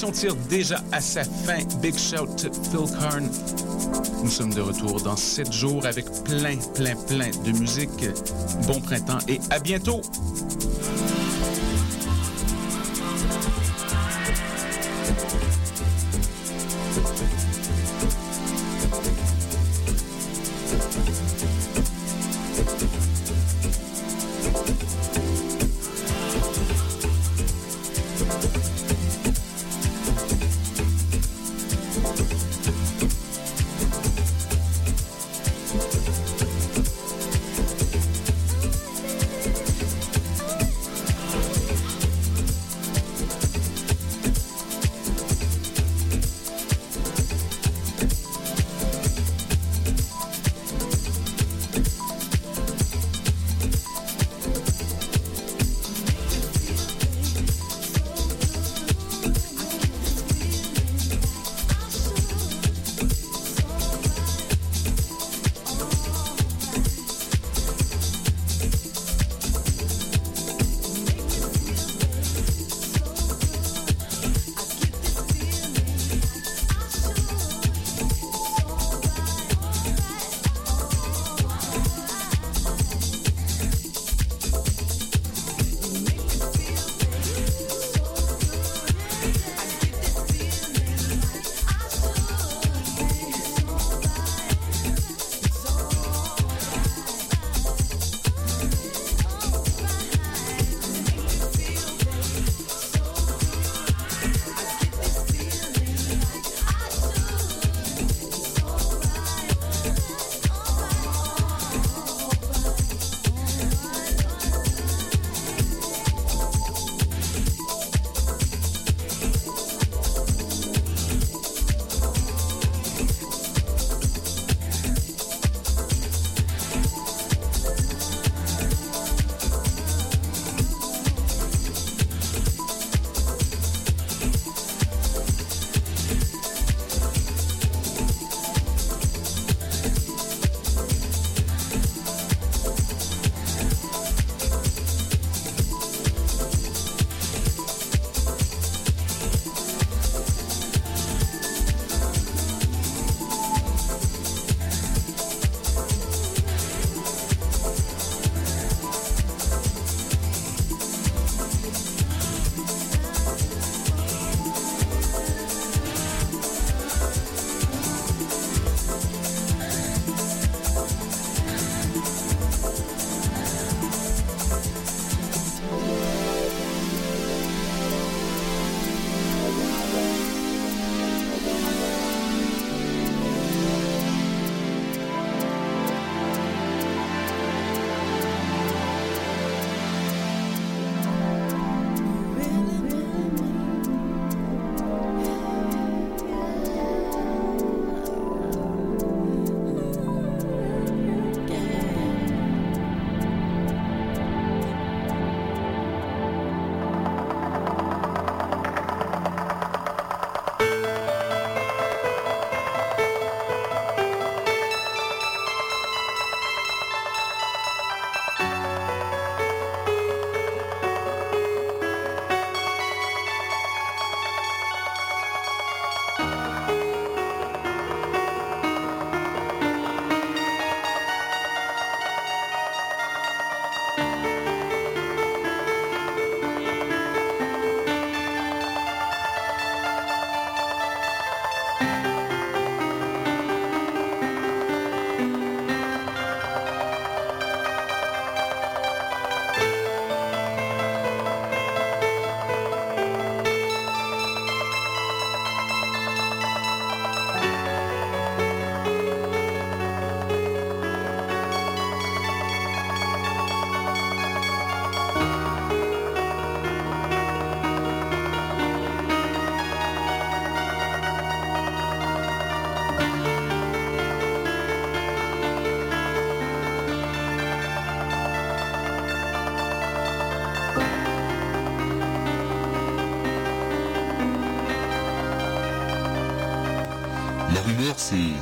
L'émission tire déjà à sa fin. Big shout to Phil Karn. Nous sommes de retour dans 7 jours avec plein, plein, plein de musique. Bon printemps et à bientôt!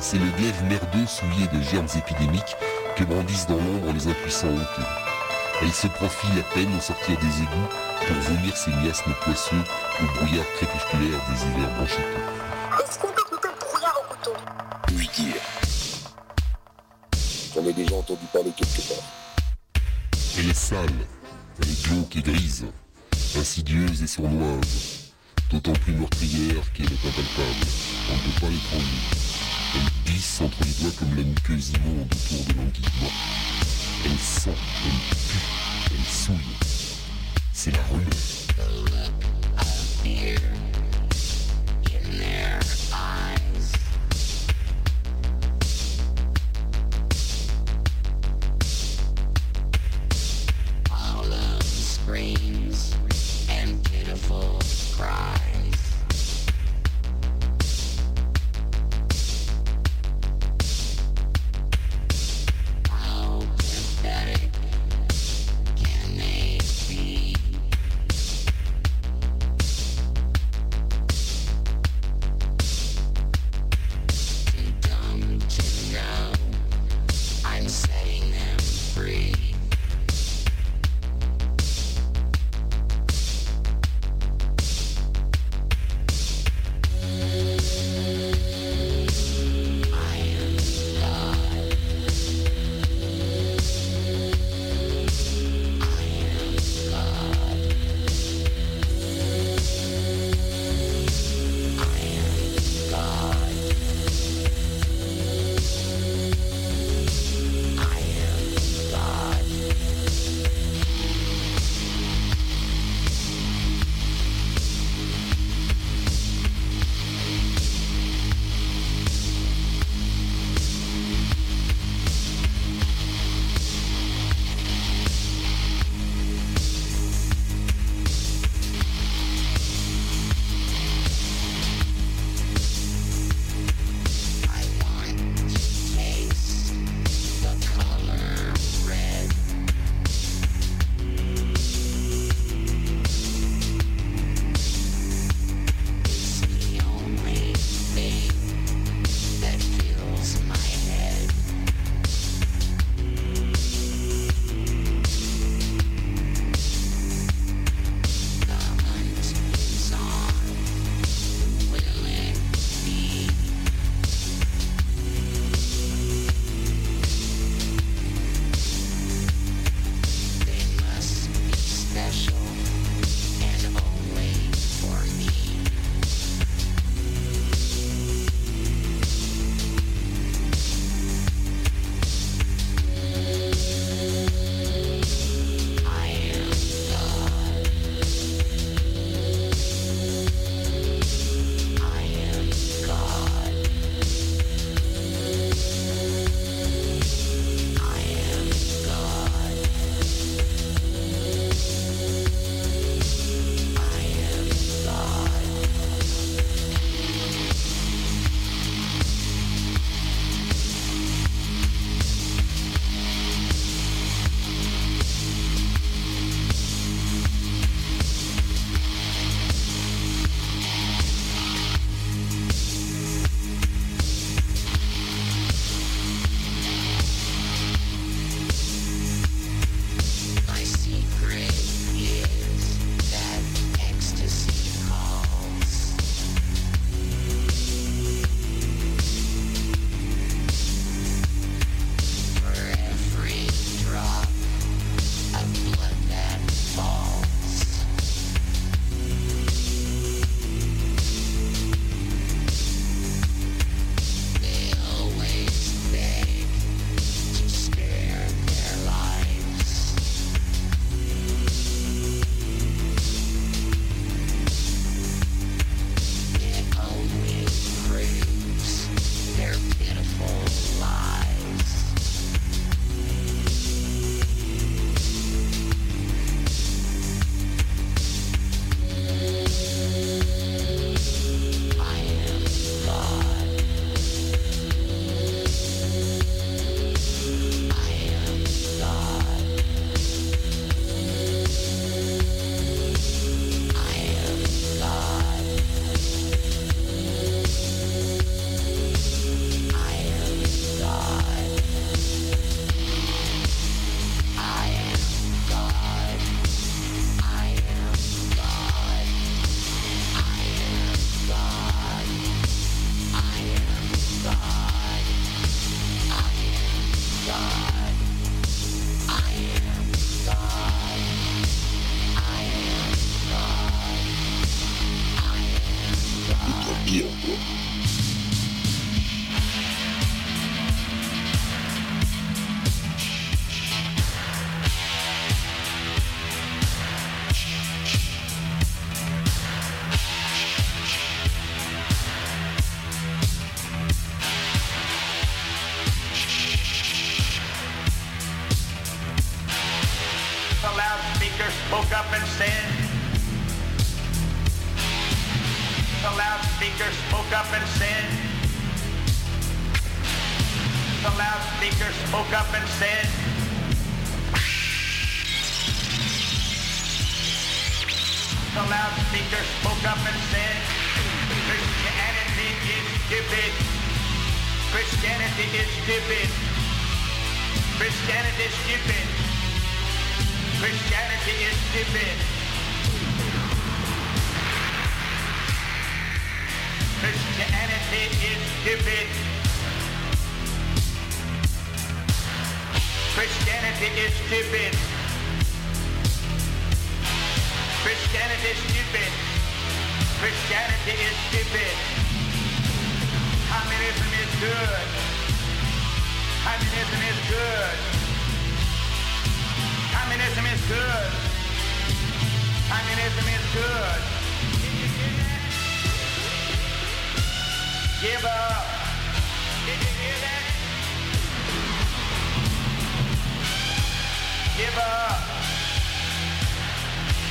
C'est le glaive merdeux souillé de germes épidémiques que brandissent dans l'ombre les impuissants honteux. Elle se profile à peine au sortir des égouts pour vomir ses miasmes poisseux au brouillard crépusculaire des hivers blancheteux. Est-ce qu'on peut couper le brouillard au couteau? Oui dire. J'en ai déjà entendu parler quelque part. Elle est sale, elle est glauque et grise, insidieuse et sournoise, d'autant plus meurtrière qu'elle est impalpable. On ne peut pas l'étrangler.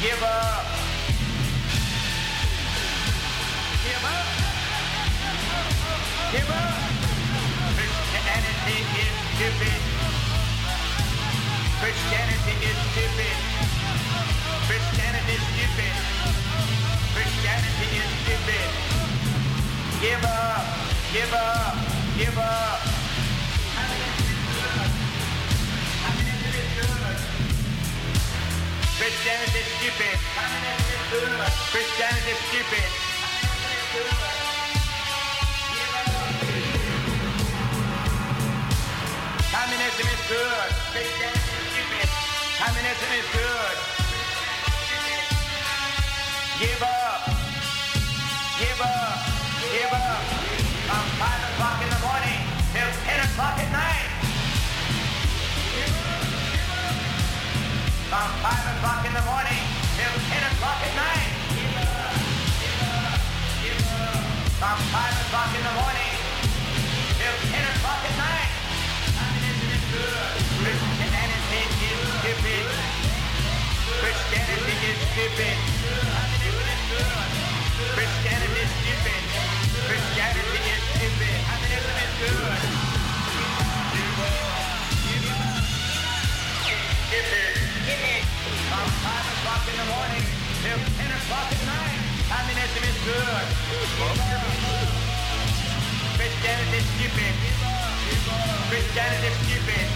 Give up. Give up. Give up. Christianity is stupid. Christianity is stupid. Christianity is stupid. Christianity is stupid. Give up. Give up. Give up. Christianity's stupid. Christianity's stupid. Communism is good. Christianity stupid. Communism is good. Give up. Give up. Give up. From 5 o'clock in the morning till 10 o'clock at night. from 5 o'clock in the morning till 10 o'clock at night. From 5 o'clock in the morning till 10 o'clock at night. Communism is good. Christianity is stupid. Christianity is stupid. Christianity is stupid. Christianity is stupid. Communism good. Stupid from 5 o'clock in the morning till 10 o'clock at night. Communism is good. Christianity is stupid. Christianity is stupid.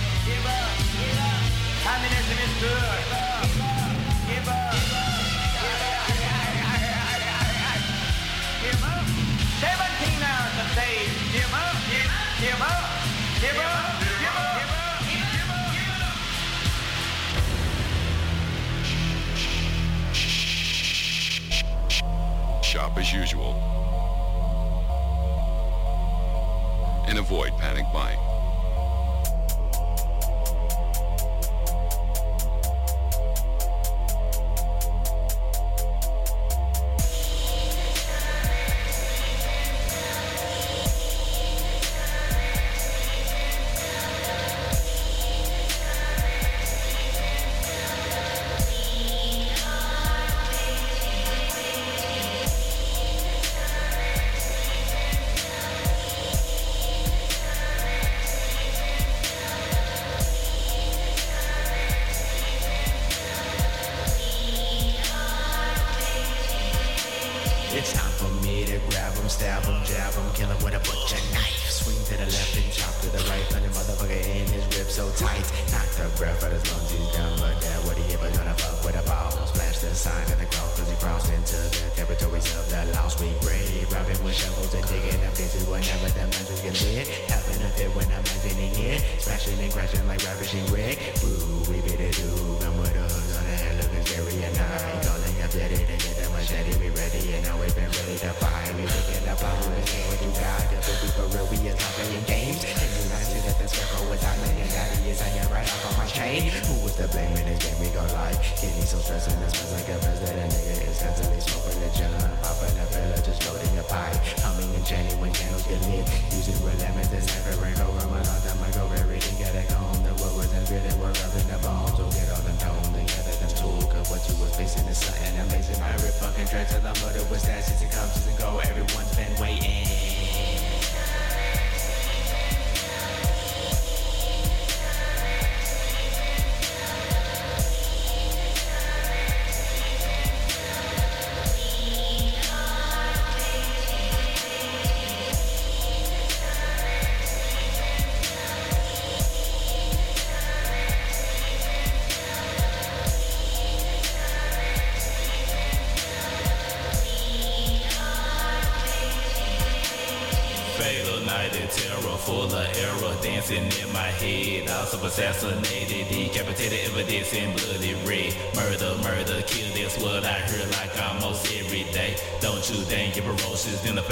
Communism is good.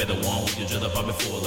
One with your drill up, i full of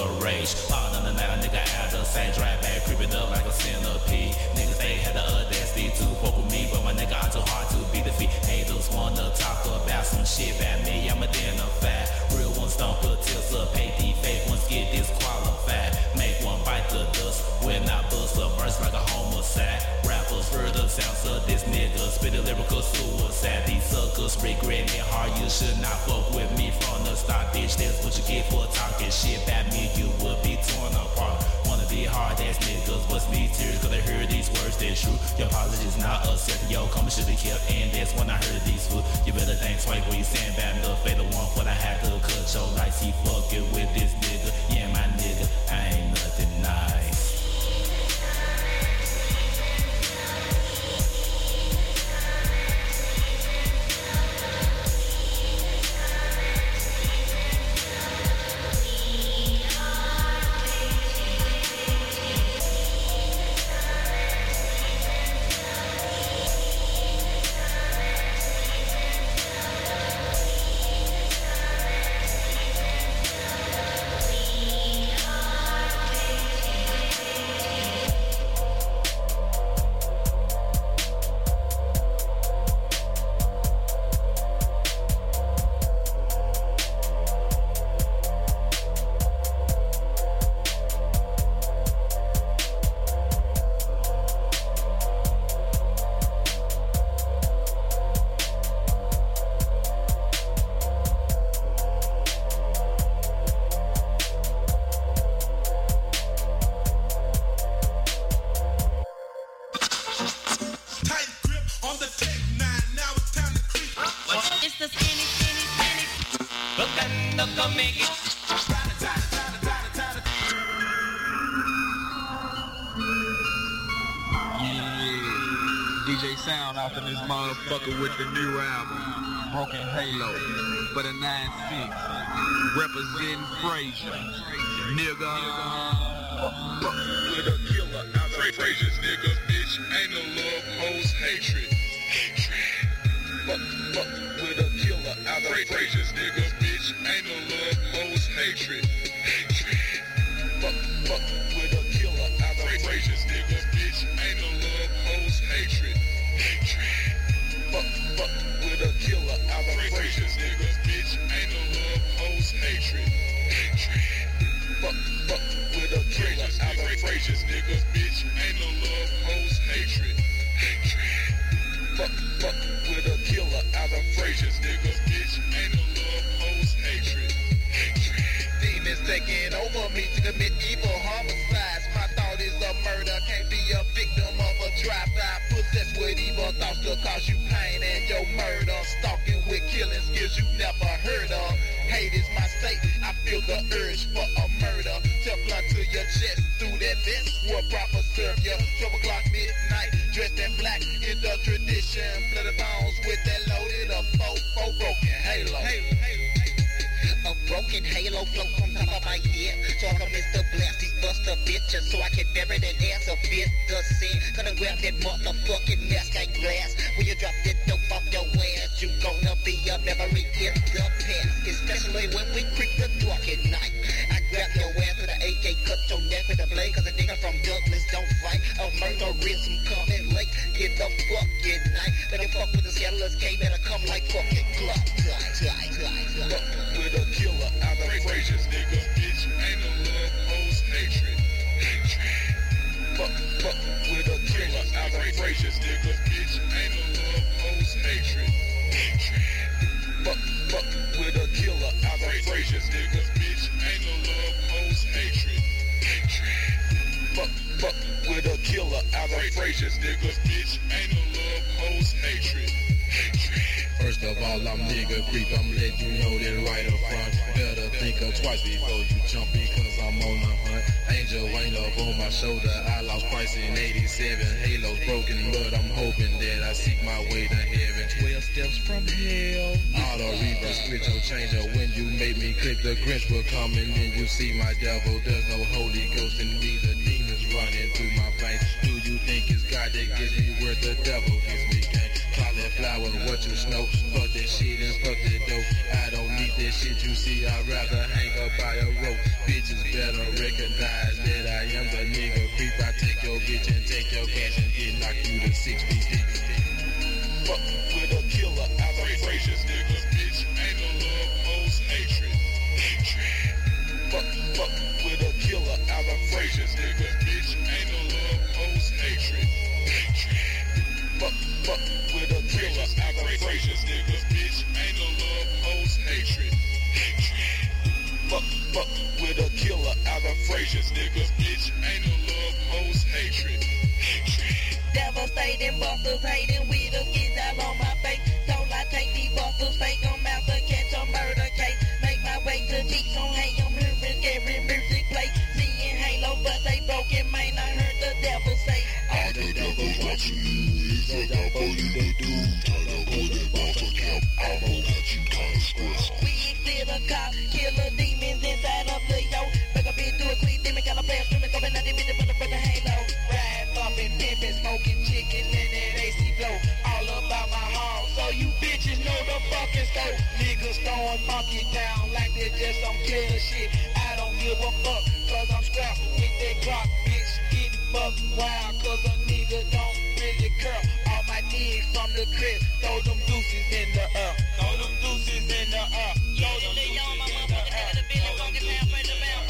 motherfucker with the new album, Broken Halo, for the 9-6, representing Frazier, nigga. a of Frazier's nigga, me to commit evil homicides. My thought is a murder, can't be a victim of a drive-by. Possessed with evil thoughts to cause you pain and your murder. Stalking with killing skills you never heard of. Hate is my state, I feel the urge for a murder. Teflon to your chest, through that vest, will proper serve you. 12 o'clock midnight, dressed in black in the tradition. Blood Bloody bones with that loaded up, four, four broken halo. A broken halo float from top of my head. Talk of Mr. Blast, these buster bitches, so I can bury that ass a bit. The sin, gonna grab that motherfucking mask like glass. When you drop that dope off your ass, you gonna be a memory in the past. Especially when we creep the dark at night. I grab your ass with an AK, cut your neck with a blade, cause a nigga from Douglas don't fight. A murderism coming late in the fucking night. Better fuck with the scandalous K, better come like fucking Glock. Fuck a killer out of Frazier's nigga, bitch. Ain't no love, hoes, hatred. Fuck, fuck with a killer out of Frazier's nigga, bitch. Ain't no love, hoes, hatred. Fuck, fuck with a killer out of Frazier's nigga, bitch. Ain't no love, hoes, hatred. Fuck, fuck with a killer out of Frazier's nigga, bitch. Ain't no love, hoes, hatred. First of all, I'm nigga creep, I'm letting you know that right up front. Better think of twice before you jump because I'm on the hunt. Angel ain't up on my shoulder, I lost Christ in 87. Halo's broken, but I'm hoping that I seek my way to heaven. 12 steps from hell. Auto reverse, switch or changer. When you make me click, the Grinch will come and then you see my devil. There's no Holy Ghost in me, the demons running through my veins. Do you think it's God that gives me where the devil gives me Cauliflower, what you snow? Fuck that shit and fuck that dope. I don't need that shit you see, I'd rather hang up by a rope. Bitches better recognize that I am the nigga creep. I take your bitch and take your cash and get knocked through the six feet. Fuck with a killer out of Frazier, nigga, bitch. Ain't no love, hoes, hatred. Fuck, fuck with a killer out of Frazier, nigga, bitch. Ain't no love, hoes, hatred. Fuck, fuck a killer out of Frazier, nigga, bitch. Ain't no love, hoes, hatred. Hatred. Fuck, fuck with a killer out of Frazier, nigga, bitch. Ain't no love, hoes, hatred. Hatred. Devastating busters hating with the skins out on my face. Don't I take these busters fake? I'm out to catch a murder case. Make my way to Jeeps on Hey, I'm hearing scary music play. Seeing Halo, but they broken, man. I heard the devil say. All the devil's watching you. We still a cop, killer demons inside of the yo. Make a bitch do a quick demon, got a player screaming, coming out the bitch for the fucking halo. Ride bumping, pimping, smoking chicken in that AC blow. All about my home, so you bitches know the fucking scope. Niggas throwing monkey down like they just some killer shit. I don't give a fuck, cause I'm strapped with that clock, bitch. Getting buck wild, cause a nigga don't really care. From the crib, throw them deuces in the air. Throw them deuces in the air. Throw them deuces in the air. Throw them deuces in the air.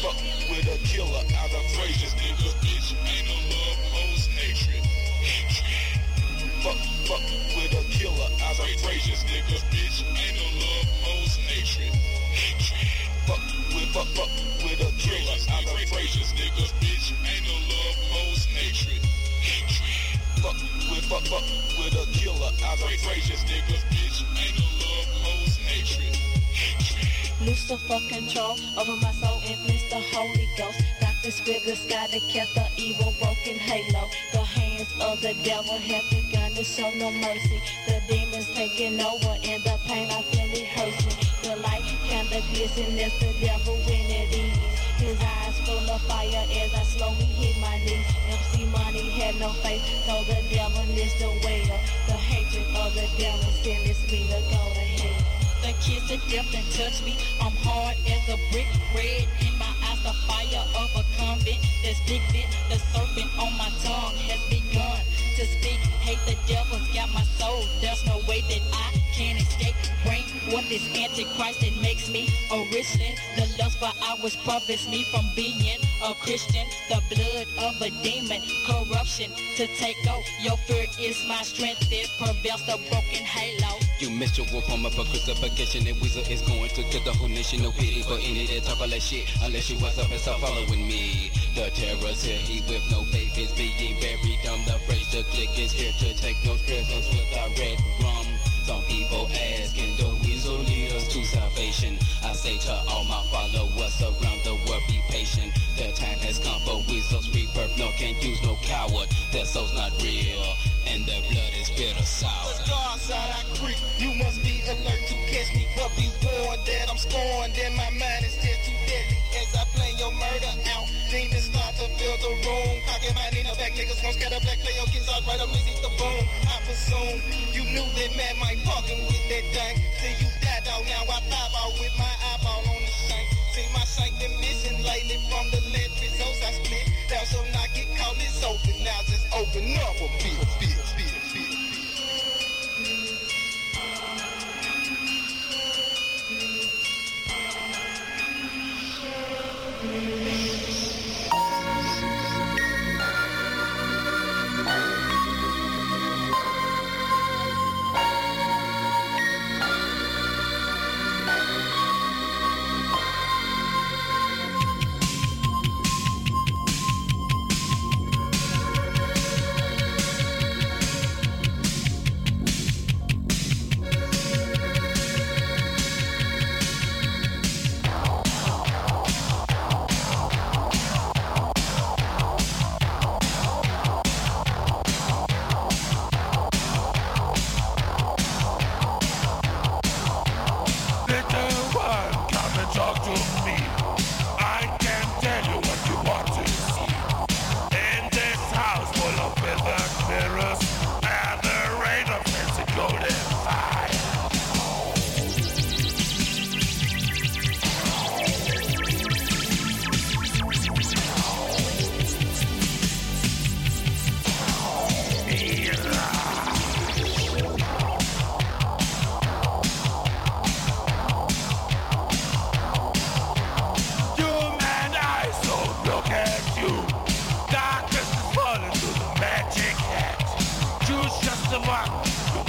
Fuck with a killer out of Frazier, nigga, bitch. Ain't no fuck, fuck with a killer out of Frazier, nigga, bitch. Ain't no love, hoes, hatred. Lucifer control over my soul and bless the Holy Ghost. Dr. Script, the sky that kept the evil broken halo. The hands of the devil have begun to show no mercy. The demons taking over and the pain I feel it hurts me. The light kinda glisten as the devil when it is. His eyes full of fire as I slowly hit my knees. Money had no faith, so the devil is the waiter. The hatred of the devil sentenced me to go to hell. The kiss of death and touch me. I'm hard as a brick, red in my eyes. The fire of a convent that's big bit. The serpent on my tongue has begun to speak. Hate the devil's got my soul. There's no way that I. Forth this antichrist that makes me a Christian. The lust for hours profits me from being a Christian. The blood of a demon, corruption to take over. Your fear is my strength. It prevails the broken halo. You war form for crucifixion and Weasel is going to kill the whole nation. No pity for any that talk all that shit unless you was up and start following me. The terror's here, he with no faith is being buried. I'm the phrase the click is here to take no prisoners with our red rum. Some people do Weasel lead us to salvation? I say to all my followers around the world, be patient. The time has come for Weasel's rebirth. No, can't use no coward. Their soul's not real, and their blood is bitter sour. The dark side I creep. You must be alert to catch me. But be warned that I'm scorned and my mind is just niggas gon' scatter black, play your kids out right up, let's the boom. I presume you knew that man might fucking with that thing. Till you died out now, I pop out with my eyeball on the shank. See my shank been missing lately from the lead results I split. Down so knock it, call this open. Now just open up a bit, bit, bit.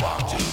Bomb.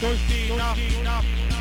Costina. Costina.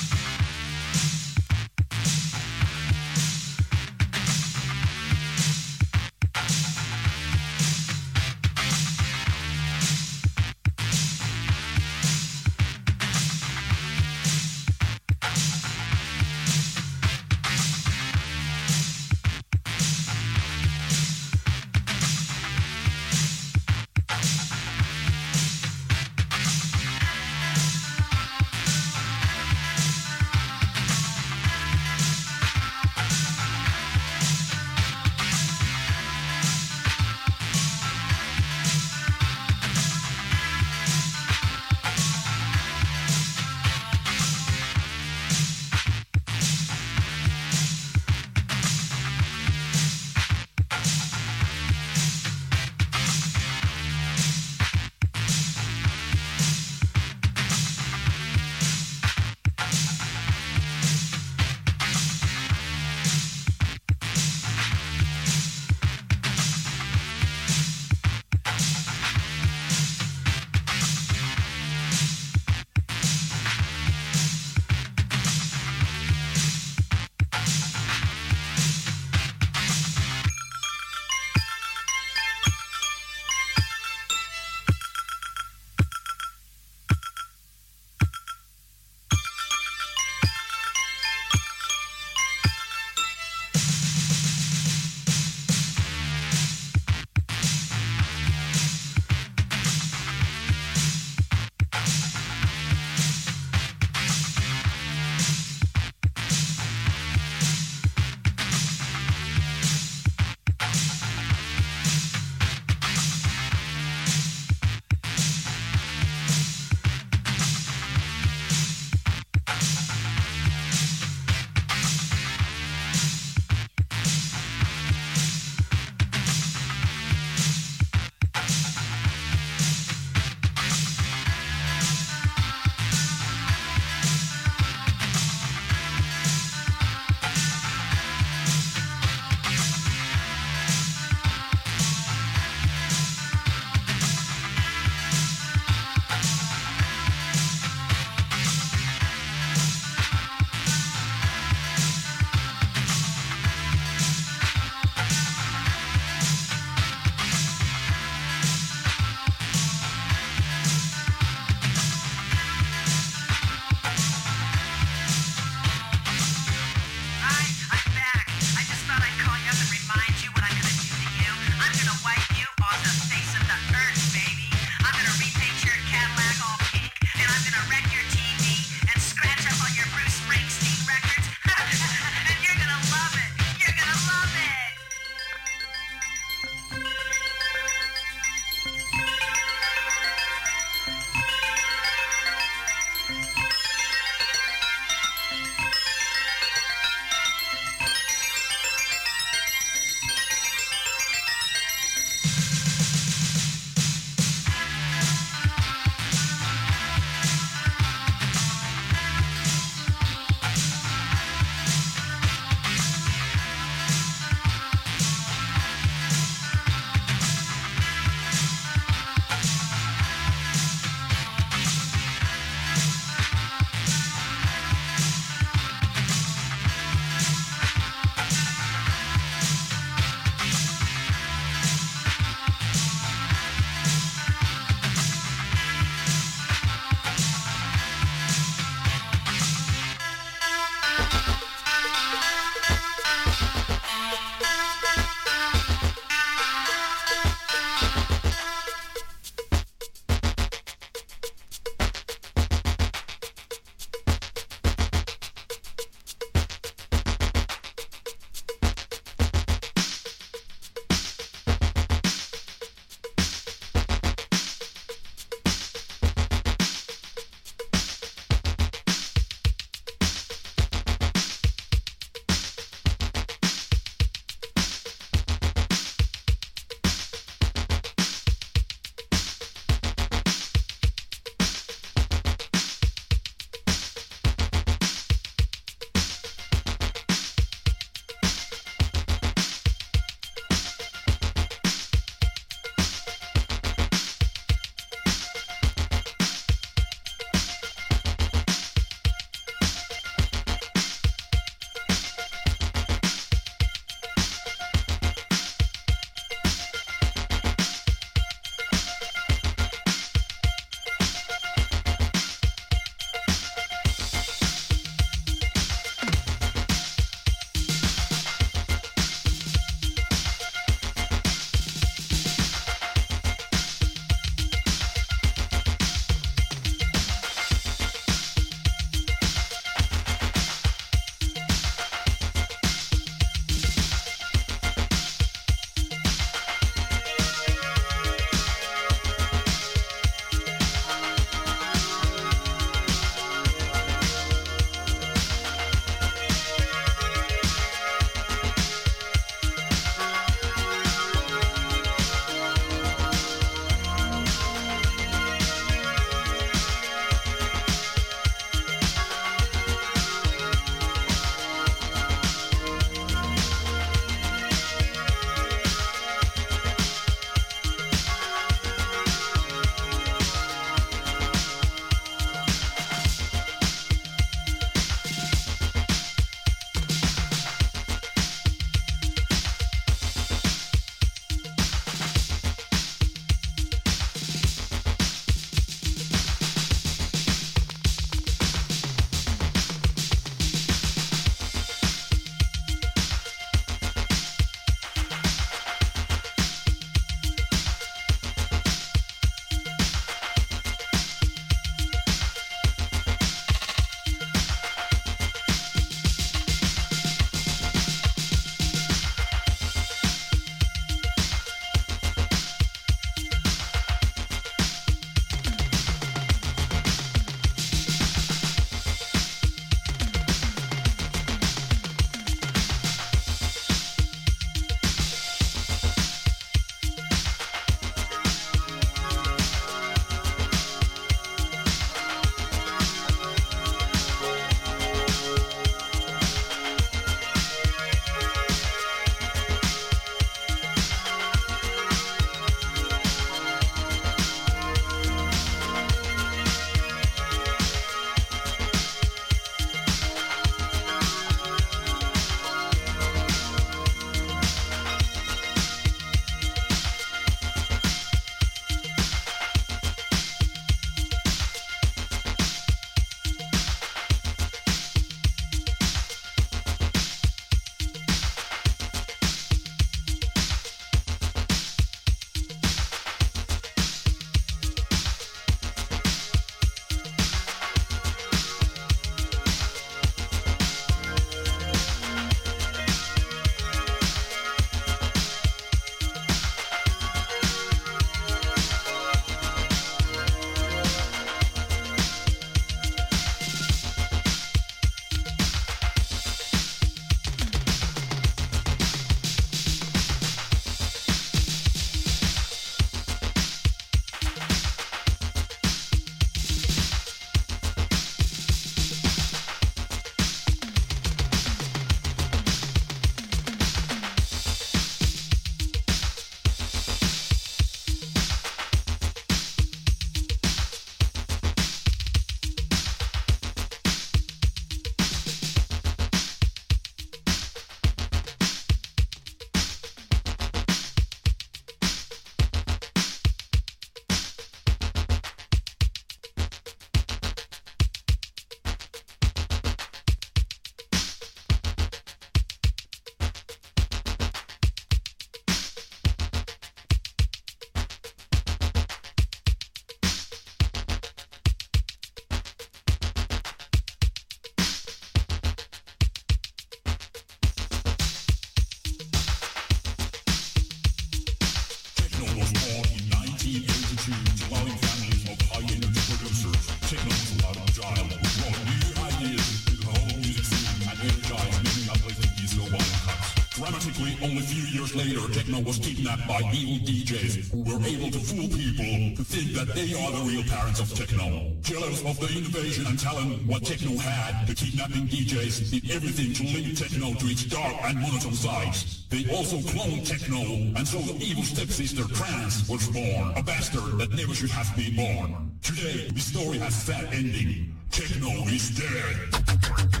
By evil DJs who were able to fool people to think that they are the real parents of techno. Jealous of the innovation and talent what techno had, the kidnapping DJs did everything to link techno to its dark and monotone sides. They also cloned techno, and so the evil stepsister trance was born, a bastard that never should have been born. Today, the story has sad ending. Techno is dead.